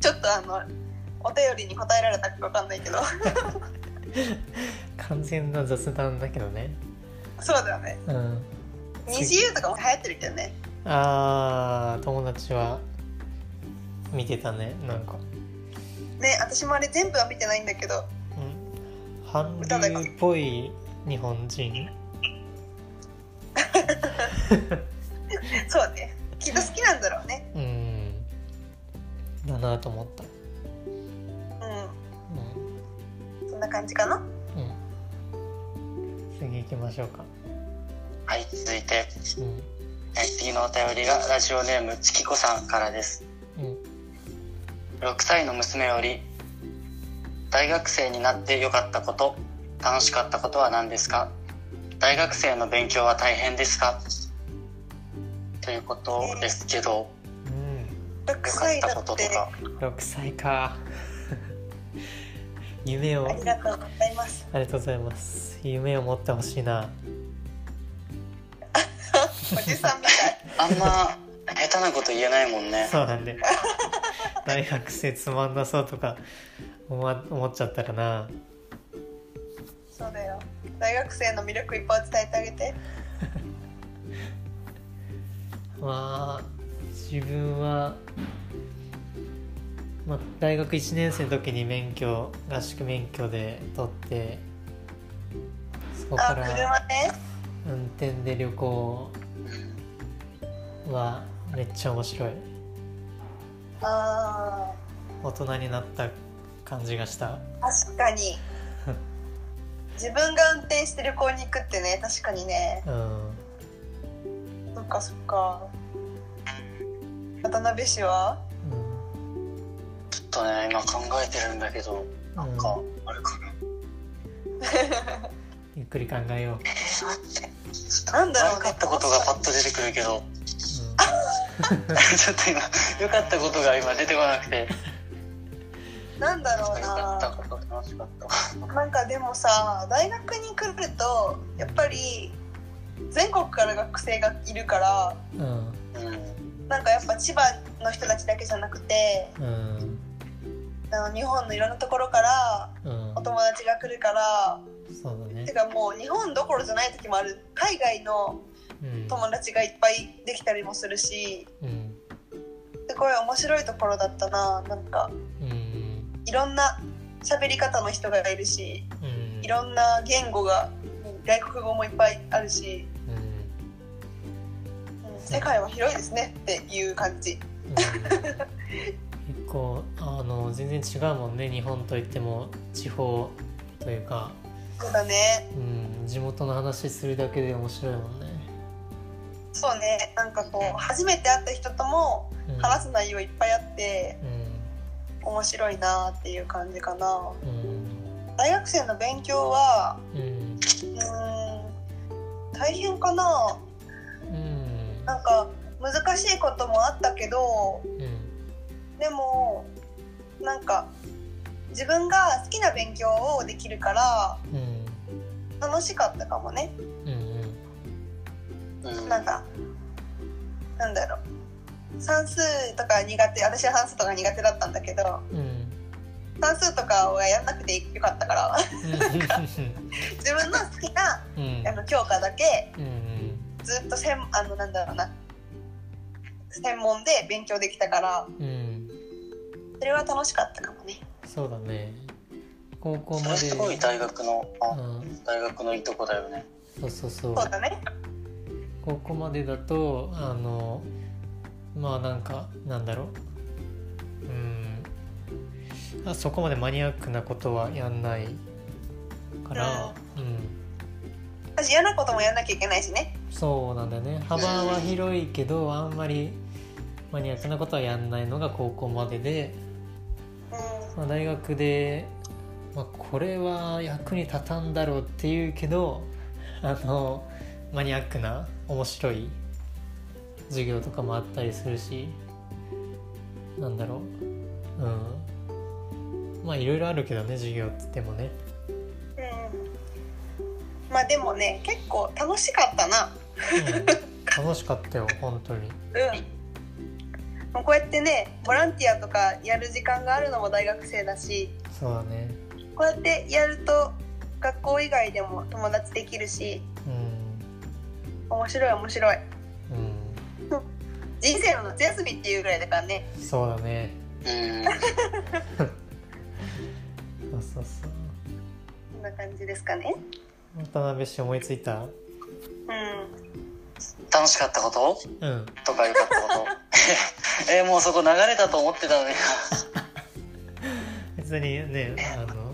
ちょっとあのお便りに答えられたかわかんないけど。か完全な雑談だけどね。そうだよね。うん。二次優とかも流行ってるけどね。あー友達は見てたねなんか、ね私もあれ全部は見てないんだけど。うん、韓流っぽい日本人？そうね。きっと好きなんだろうね。うん。だなと思ったううん。そんな感じかな？うん。次行きましょうか。はい、続いて、うん。はい次のお便りがラジオネームちきこさんからです。うん。6歳の娘より大学生になって良かったこと楽しかったことは何ですか？大学生の勉強は大変ですか？ということですけどうん。6良か歳っただってこととか。6歳か夢を。ありがとうございます。ありがとうございます。夢を持ってほしいな。おじさんみたい。あんま下手なこと言えないもんね。そうなんで大学生つまんなそうとか思わ思っちゃったらな。そうだよ。大学生の魅力いっぱい伝えてあげて。まあ自分は、まあ、大学1年生の時に免許合宿免許で取ってそこあから運転で旅行はめっちゃ面白い。あ大人になった感じがした。ー確かに。自分が運転して旅行に行くってね確かにね。うん。そっかそっか。渡辺氏は？ちょっとね今考えてるんだけどなんかあるかな、ゆっくり考えよう、えー、なんだろうね。悪かったことがパッと出てくるけど。う ちょっと今良かったことが今出てこなくて。なんだろう良かったなこと楽しかった。なんかでもさ大学に来るとやっぱり全国から学生がいるからんうん。うん。なんかやっぱ千葉の人たちだけじゃなくてうんあの日本のいろんなところからうん。お友達が来るからそうだね。てかもう日本どころじゃない時もある。海外のうん。友達がいっぱいできたりもするしうん。すごい面白いところだったななんか。うん。いろんな喋り方の人がいるしうん。いろんな言語が外国語もいっぱいあるし、うん。うん世界は広いですねっていう感じ。うん結構あの全然違うもんね。日本といっても地方というか、そうだね。うん、地元の話するだけで面白いもんね、そうね。なんかこう初めて会った人ともうん、話す内容いっぱいあってうん。面白いなっていう感じかな。うん。大学生の勉強はうん大変かな。うん。なんか難しいこともあったけどうんでもなんか自分が好きな勉強をできるからうん楽しかったかもね。うんうん。なんかなんだろう。算数とか苦手私は算数とか苦手だったんだけどうん算数とかはやんなくてよかったから。自分の好きなうん。あの教科だけうん。ずっと専あのなんだろうな。専門で勉強できたからうんそれは楽しかったかもね。そうだね。高校まですごい大学のあうん。大学のいいとこだよね。そうそうそう。そうだね。高校までだとあのまあなんかなんだろう。うん。あそこまでマニアックなことはやんないから、うん。私嫌なこともやんなきゃいけないしね。そうなんだよね。幅は広いけどあんまりマニアックなことはやんないのが高校までで、うんまあ、大学で、まあ、これは役に立たんだろうっていうけど あのマニアックな面白い授業とかもあったりするしなんだろう。うん。まあいろいろあるけどね授業って言ってもね。うん。まあでもね結構楽しかったな。うん。楽しかったよ本当に。うんもうこうやってねボランティアとかやる時間があるのも大学生だしそうだね。こうやってやると学校以外でも友達できるしうん。面白い面白い。うん。人生の夏休みっていうぐらいだからね。そうだね。うん。そうそうそう。こんな感じですかね。渡辺氏思いついた？うん楽しかったこと？うん。とか良かったこと？えーもうそこ流れたと思ってたのに。別にねあの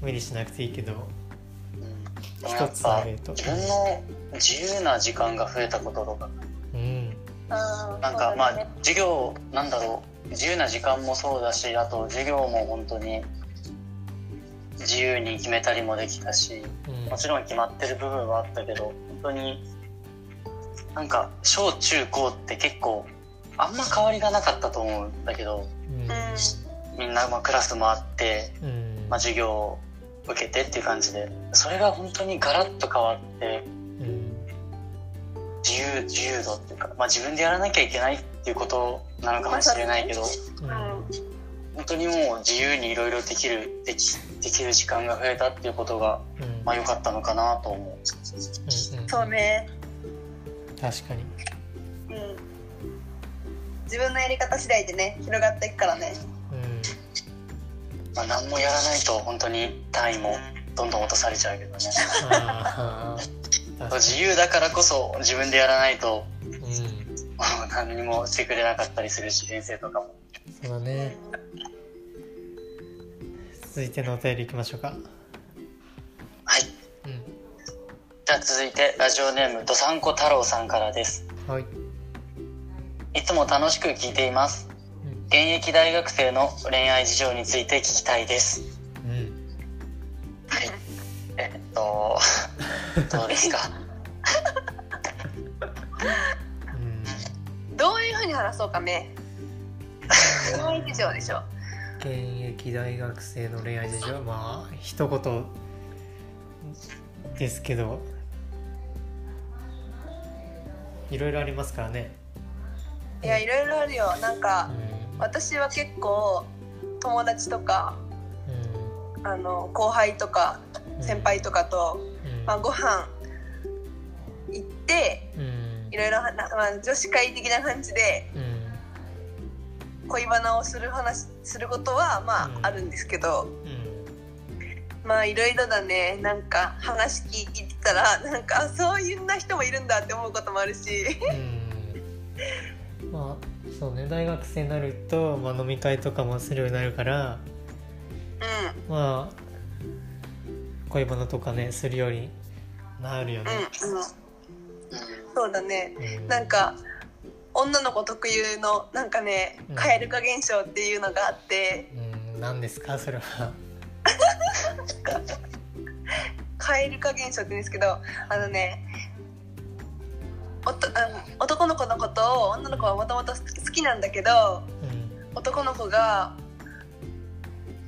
無理しなくていいけど。うん。一つあると。自分の自由な時間が増えたこととか。うん。なんかまあ授業なんだろう。自由な時間もそうだしあと授業も本当に自由に決めたりもできたしうん。もちろん決まってる部分はあったけど本当になんか小中高って結構あんま変わりがなかったと思うんだけどうん。みんなまあクラス回って、うん。まあ、授業を受けてっていう感じでそれが本当にガラッと変わってうん。自由自由度っていうか、まあ、自分でやらなきゃいけないっていうことなのかもしれないけど本当にもう自由にいろいろできるできできる時間が増えたっていうことがうん。まあ良かったのかなと思う。うんうん。そうね確かに。うん。自分のやり方次第でね広がっていくからね。うん。まあ、何もやらないと本当に単位もどんどん落とされちゃうけどね。自由だからこそ自分でやらないとにうん。何にもしてくれなかったりするし先生とかも。そうだね。続いてのお便りいきましょうか。はい。うん。じゃあ続いてラジオネームどさんこ太郎さんからです。はい。いつも楽しく聞いています。うん。現役大学生の恋愛事情について聞きたいです。うん。はい。えっと どうですか？うん。どういうふうに話そうかね。恋愛事情でしょ。現役大学生の恋愛事情？まあ一言ですけどいろいろありますからね。いやいろいろあるよ。なんうかん。私は結構友達とかうん。あの後輩とか先輩とかと、うん。まあ、ご飯行ってうん。いろいろまあ、女子会的な感じでうん。恋バナをする話することはまあ、うん。あるんですけど。うん。まあいろいろだね。なんか話聞いてたらなんかあそういうな人もいるんだって思うこともあるし。うん。まあそうね大学生になると、まあ、飲み会とかもするようになるから。うまあ恋バナとかねするようになるよね。んうんうんそうだね。うん。なんか女の子特有のなんかねうん。蛙化現象っていうのがあって。うん何ですか？それは 蛙化現象って言うんですけどあのね男の子のことを女の子はもともと好きなんだけどうん。男の子が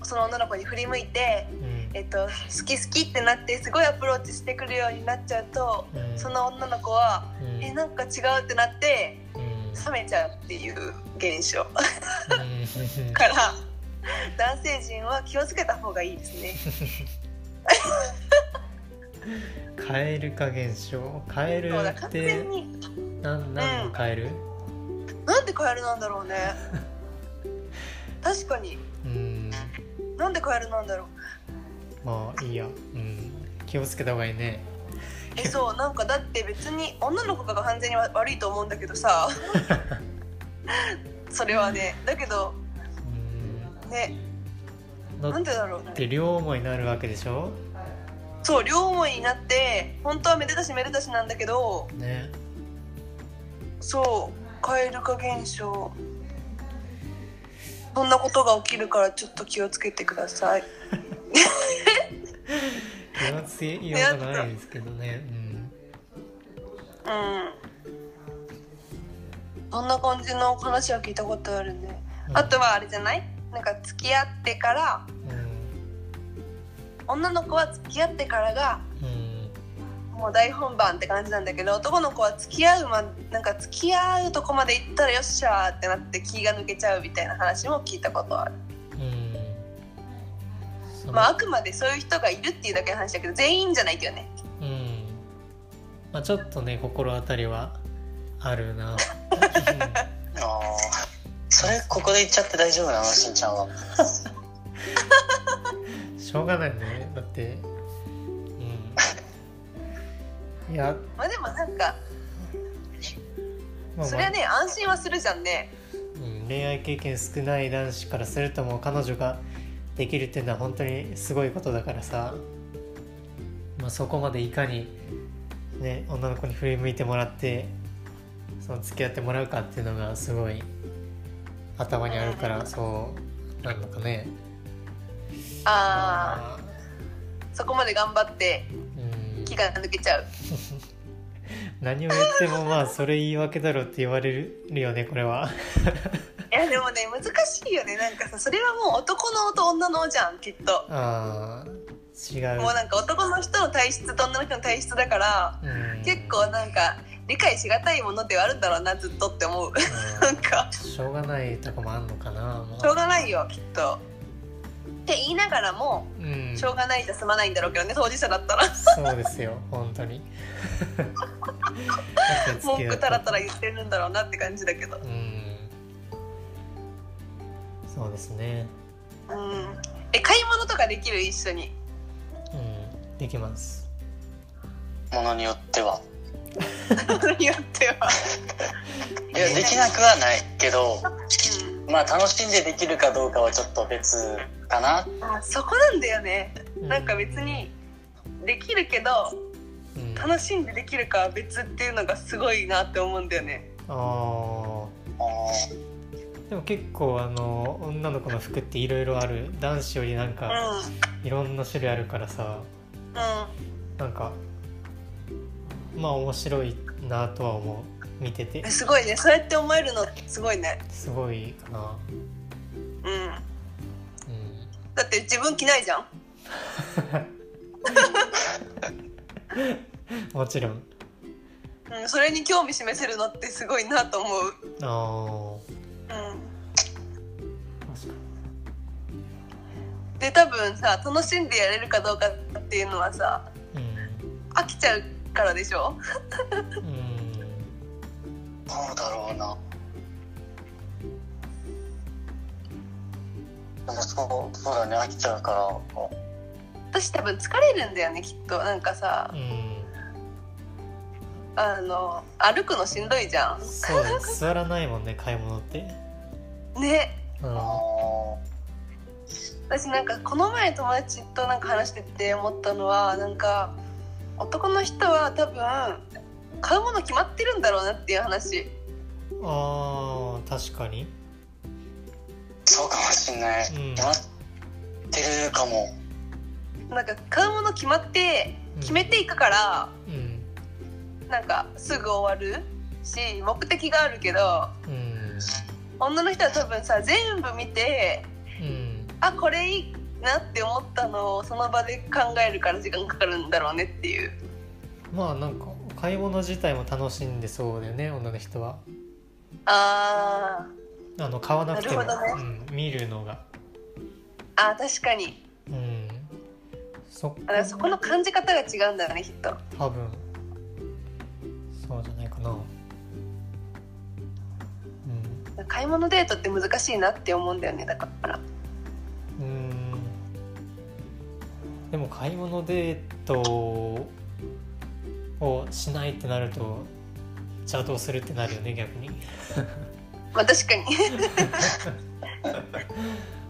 その女の子に振り向いて、うん。えっと、好き好きってなってすごいアプローチしてくるようになっちゃうとうん。その女の子はうん。えなんか違うってなってうん。冷めちゃうっていう現象。うん。から男性陣は気をつけた方がいいですね。蛙化現象。カエルって全に。なんなんのカエル？なんでカエルなんだろうね。確かに。うん。なんでカエルなんだろう。まあいいや。うん。気をつけた方がいいね。えそうなんかだって別に女の子が完全に悪いと思うんだけどさ。それはね。だけどうん。ね。なんでだろうね。て両思いになるわけでしょ？そう両思いになって本当はめでたしめでたしなんだけどね。そう蛙化現象。そんなことが起きるからちょっと気をつけてください。気をつけようがないですけどね。うん。うん。そんな感じの話は聞いたことあるね、うん。あとはあれじゃない？なんか付き合ってからうん女の子は付き合ってからがうん。もう大本番って感じなんだけど男の子は付き合うまなんか付き合うとこまで行ったらよっしゃーってなって気が抜けちゃうみたいな話も聞いたことある。うん。そまああくまでそういう人がいるっていうだけの話だけど全員じゃないけどね。うん。まあちょっとね心当たりはあるな。ああそれここで言っちゃって大丈夫なの？しんちゃんは。し ょうがないね。だって。うん。いや、まあでもなんかまあそれはね安心はするじゃんね。うん、恋愛経験少ない男子からするともう彼女ができるっていうのは本当にすごいことだからさ、まあ、そこまでいかに、ね、女の子に振り向いてもらってその付き合ってもらうかっていうのがすごい頭にあるからそうなんのかね。ああそこまで頑張ってうん。気が抜けちゃう。何を言ってもまあそれ言い訳だろって言われるよねこれは。いやでもね難しいよね。なんかさそれはもう男のと女のじゃんきっと。あー違う。もうなんか男の人の体質と女の人の体質だからうん。結構なんか理解しがたいものではあるんだろうなずっとって思う。うん。なんか。しょうがないとこもあんのかな。まあしょうがないよきっとって言いながらもうん。しょうがないじゃ済まないんだろうけどね当事者だったら。そうですよ本当に。文句たらたら言言ってるんだろうなって感じだけど。うん。そうですね。うん。え買い物とかできる？一緒に。うん。できます。ものによっては。によっては、いやできなくはないけどうまあ楽しんでできるかどうかはちょっと別かな。ん、あそこなんだよね。うなんか別にできるけどうん。楽しんでできるかは別っていうのがすごいなって思うんだよね。あー。あー。でも結構あの女の子の服っていろいろある。男子よりなんうかん。いろんな種類あるからさ。うなんかまあ面白いなとは思う見てて。んすごいね。そうやって思えるのすごいね。すごいかな。うん。うん。だって自分着ないじゃん。もちろん。うん、それに興味示せるのってすごいなと思う。ああうん、で多分さ楽しんでやれるかどうかっていうのはさに飽きちゃうからでしょ？うんうんどうだろうな。でもそうそうだね飽きちゃうから私多分疲れるんだよねきっと。なんかさうん。あの歩くのしんどいじゃん。そうね座らないもんね買い物って。ね。うん。あ私なんかこの前友達となんか話してて思ったのはなんか男の人は多分買うもの決まってるんだろうなっていう話。あー確かに。ーそうかもしんない、うん。決まってるかも。なんか買うもの決まって決めていくから、うん。なんかすぐ終わるし目的があるけどうん。女の人は多分さ全部見てうん。あこれいいなって思ったのをその場で考えるから時間かかるんだろうねっていう。まあなんか買い物自体も楽しんでそうだよね女の人は。ああの買わなくても、なるほどうん、見るのが。ーあー確かに。うん。そだか。らそこの感じ方が違うんだよねきっと。多分。そうじゃないかな。うん。買い物デートって難しいなって思うんだよねだから。うーん。でも買い物デートをしないってなると邪道するってなるよね逆に。まあ確かに。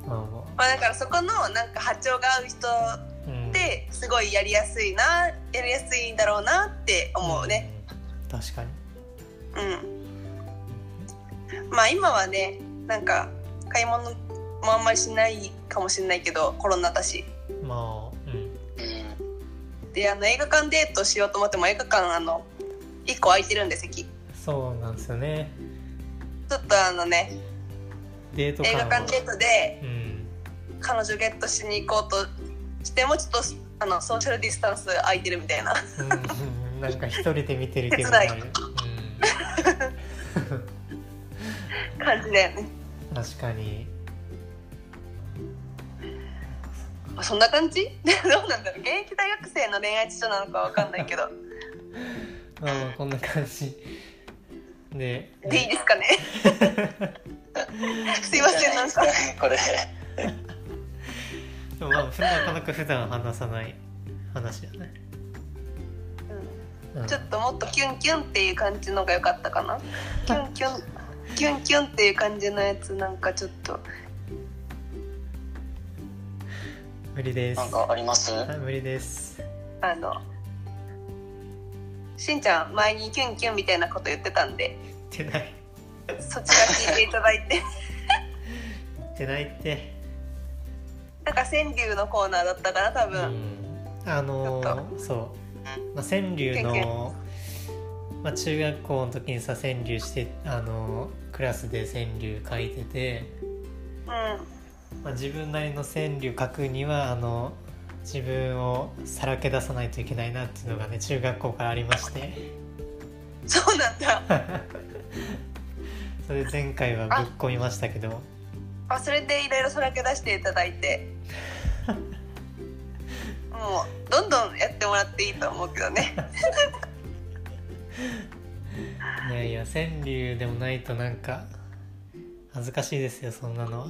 まあままあだからそこのなんか波長が合う人ってすごいやりやすいなやりやすいんだろうなって思うね。うん確かに。うん。まあ今はねなんか買い物もあんまりしないかもしれないけどコロナだし。まあ。うんうんであの映画館デートしようと思っても映画館あの1個空いてるんで席。ちそうなんですよね。ょっとあのねデート映画感館デートでうん。彼女ゲットしに行こうとしてもちょっとあのソーシャルディスタンス空いてるみたいな。うんうんなんか一人で見てる気分になる、感じだよね。うん、確かにあそんな感じ？どうなんだろう？現役大学生の恋愛事情なのかわかんないけど。まあまあこんな感じ。ででいいですかね？すいませんなんか。これ。でもまあ普段なかなか普段話さない話だね、うん。ちょっともっとキュンキュンっていう感じのが良かったかな？キュンキュンキュンキュンっていう感じのやつなんかちょっと無理です。なんかあります？はい無理です。あのしんちゃん前にキュンキュンみたいなこと言ってたんで。言ってない。そちら聞いていただいて。言ってないって。なんか川柳のコーナーだったかな多う分、ん。あのーそう、まあ、川柳の、まあ、中学校の時にさ川柳してあのークラスで川柳書いてて、うんまあ、自分なりの川柳書くにはあの自分をさらけ出さないといけないなっていうのがね中学校からありまして。そうなんだ。それで前回はぶっ込みましたけど。あそれでいろいろさらけ出していただいて。もうどんどんやってもらっていいと思うけどね。いやいや川柳でもないとなんか恥ずかしいですよそんなのは。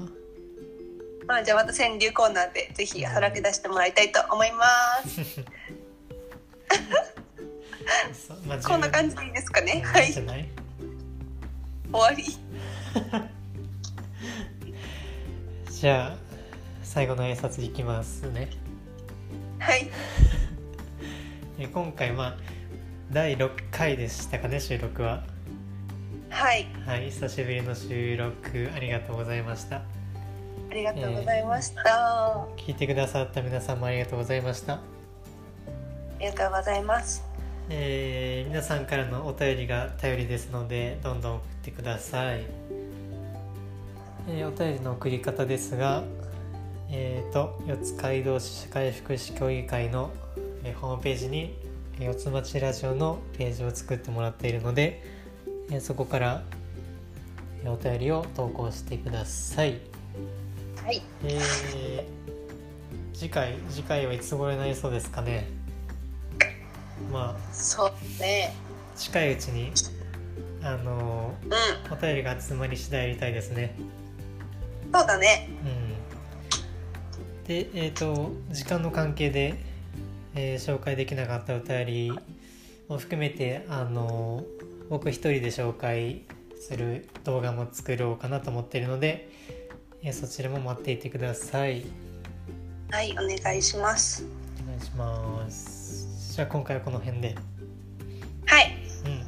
まあじゃあまた川柳コーナーでぜひさらけ出してもらいたいと思います。こんな感じでいいですかね？はい。終わり。じゃあ最後の挨拶いきますね。はい。え今回まあ第6回でしたかね収録は。はい。はい久しぶりの収録ありがとうございました。ありがとうございました、あ聞いてくださった皆さんもありがとうございました。りがとうございます。えー皆さんからのお便りが頼りですのでどんどん送ってください、えーお便りの送り方ですがえー、と四街道市社会福祉協議会の、えーホームページにえー四つ町ラジオのページを作ってもらっているので、えーそこからえーお便りを投稿してくださいはい。えー次回次回はいつ頃になりそうですかね？まあそうね。近いうちにあのうん。お便りが集まり次第やりたいですね。そうだね。うん。でえっ、と時間の関係で、えー紹介できなかったお便りを含めてあの僕一人で紹介する動画も作ろうかなと思っているので、えーそちらも待っていてください。はいお願いします。お願いします。じゃあ今回はこの辺で。はい。うん。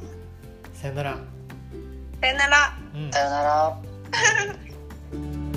さよなら。さよなら。うん。さよなら